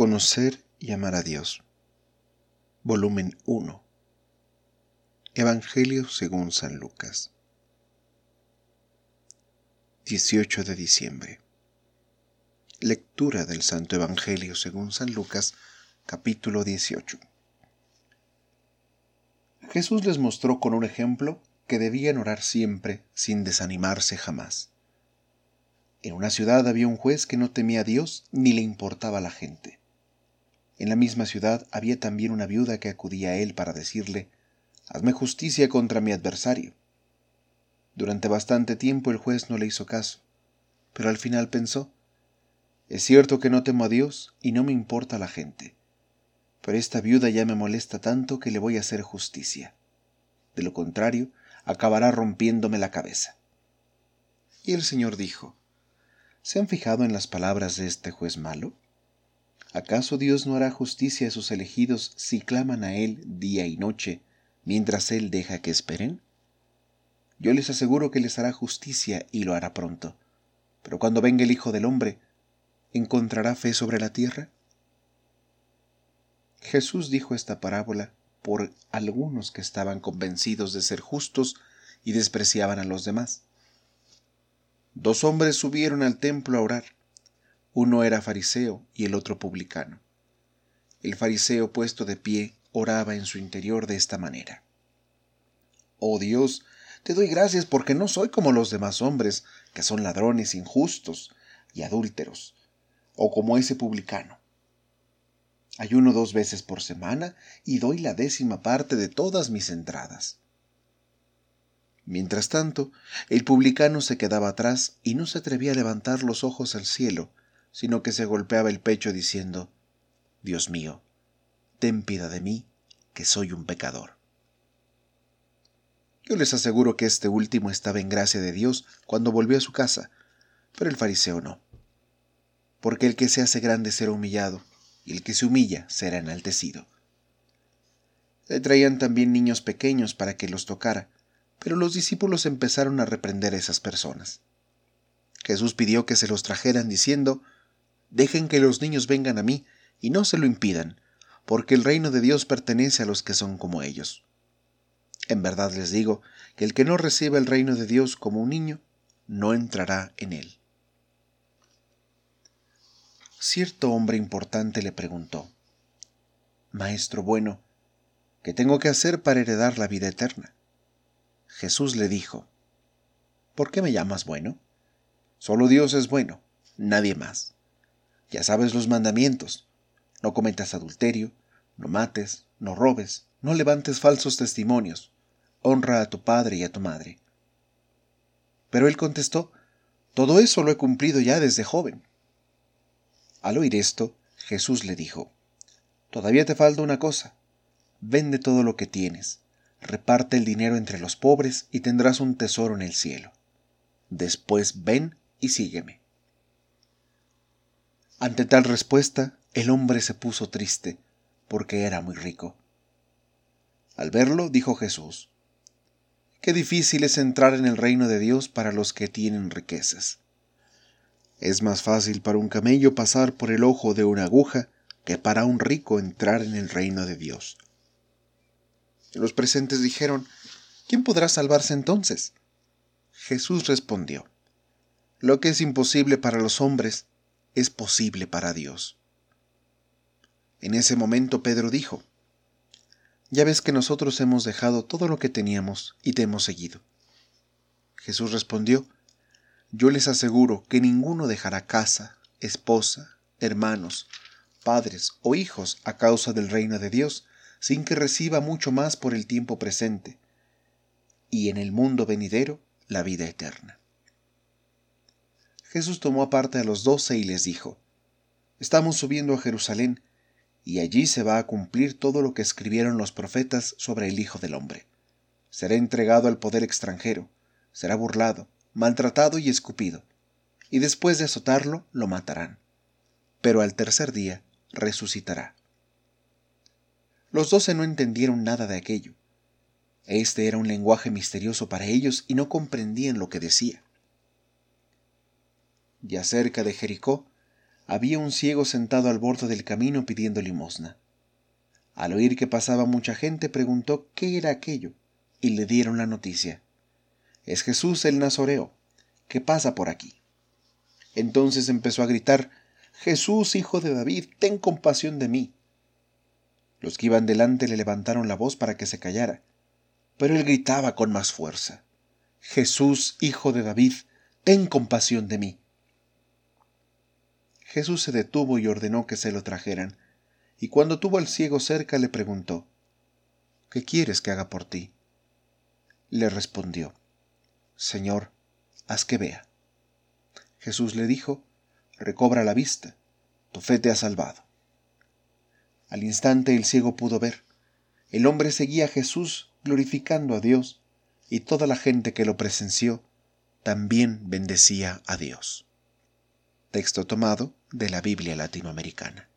Conocer y amar a Dios. Volumen 1. Evangelio según San Lucas. 18 de diciembre. Lectura del Santo Evangelio según San Lucas, capítulo 18. Jesús les mostró con un ejemplo que debían orar siempre sin desanimarse jamás. En una ciudad había un juez que no temía a Dios ni le importaba la gente. En la misma ciudad había también una viuda que acudía a él para decirle, Hazme justicia contra mi adversario. Durante bastante tiempo el juez no le hizo caso, pero al final pensó, Es cierto que no temo a Dios y no me importa la gente, pero esta viuda ya me molesta tanto que le voy a hacer justicia. De lo contrario, acabará rompiéndome la cabeza. Y el Señor dijo, ¿Se han fijado en las palabras de este juez malo? ¿Acaso Dios no hará justicia a sus elegidos si claman a Él día y noche, mientras Él deja que esperen? Yo les aseguro que les hará justicia y lo hará pronto. Pero cuando venga el Hijo del Hombre, ¿encontrará fe sobre la tierra? Jesús dijo esta parábola por algunos que estaban convencidos de ser justos y despreciaban a los demás. Dos hombres subieron al templo a orar uno era fariseo y el otro publicano. El fariseo puesto de pie oraba en su interior de esta manera. Oh Dios, te doy gracias porque no soy como los demás hombres, que son ladrones injustos y adúlteros, o como ese publicano. Ayuno dos veces por semana y doy la décima parte de todas mis entradas. Mientras tanto, el publicano se quedaba atrás y no se atrevía a levantar los ojos al cielo, sino que se golpeaba el pecho diciendo, Dios mío, ten piedad de mí, que soy un pecador. Yo les aseguro que este último estaba en gracia de Dios cuando volvió a su casa, pero el fariseo no. Porque el que se hace grande será humillado, y el que se humilla será enaltecido. Le traían también niños pequeños para que los tocara, pero los discípulos empezaron a reprender a esas personas. Jesús pidió que se los trajeran diciendo, Dejen que los niños vengan a mí y no se lo impidan, porque el reino de Dios pertenece a los que son como ellos. En verdad les digo que el que no reciba el reino de Dios como un niño, no entrará en él. Cierto hombre importante le preguntó, Maestro bueno, ¿qué tengo que hacer para heredar la vida eterna? Jesús le dijo, ¿por qué me llamas bueno? Solo Dios es bueno, nadie más. Ya sabes los mandamientos. No cometas adulterio, no mates, no robes, no levantes falsos testimonios, honra a tu padre y a tu madre. Pero él contestó, Todo eso lo he cumplido ya desde joven. Al oír esto, Jesús le dijo, Todavía te falta una cosa. Vende todo lo que tienes, reparte el dinero entre los pobres y tendrás un tesoro en el cielo. Después ven y sígueme. Ante tal respuesta, el hombre se puso triste, porque era muy rico. Al verlo, dijo Jesús, Qué difícil es entrar en el reino de Dios para los que tienen riquezas. Es más fácil para un camello pasar por el ojo de una aguja que para un rico entrar en el reino de Dios. Los presentes dijeron, ¿quién podrá salvarse entonces? Jesús respondió, Lo que es imposible para los hombres es posible para Dios. En ese momento Pedro dijo, Ya ves que nosotros hemos dejado todo lo que teníamos y te hemos seguido. Jesús respondió, Yo les aseguro que ninguno dejará casa, esposa, hermanos, padres o hijos a causa del reino de Dios, sin que reciba mucho más por el tiempo presente, y en el mundo venidero la vida eterna. Jesús tomó aparte a los doce y les dijo, Estamos subiendo a Jerusalén, y allí se va a cumplir todo lo que escribieron los profetas sobre el Hijo del Hombre. Será entregado al poder extranjero, será burlado, maltratado y escupido, y después de azotarlo lo matarán. Pero al tercer día resucitará. Los doce no entendieron nada de aquello. Este era un lenguaje misterioso para ellos y no comprendían lo que decía. Ya cerca de Jericó, había un ciego sentado al borde del camino pidiendo limosna. Al oír que pasaba mucha gente preguntó qué era aquello y le dieron la noticia. Es Jesús el Nazoreo, que pasa por aquí. Entonces empezó a gritar, Jesús, hijo de David, ten compasión de mí. Los que iban delante le levantaron la voz para que se callara, pero él gritaba con más fuerza, Jesús, hijo de David, ten compasión de mí. Jesús se detuvo y ordenó que se lo trajeran, y cuando tuvo al ciego cerca le preguntó, ¿Qué quieres que haga por ti? Le respondió, Señor, haz que vea. Jesús le dijo, Recobra la vista, tu fe te ha salvado. Al instante el ciego pudo ver. El hombre seguía a Jesús glorificando a Dios, y toda la gente que lo presenció también bendecía a Dios. Texto tomado de la Biblia latinoamericana.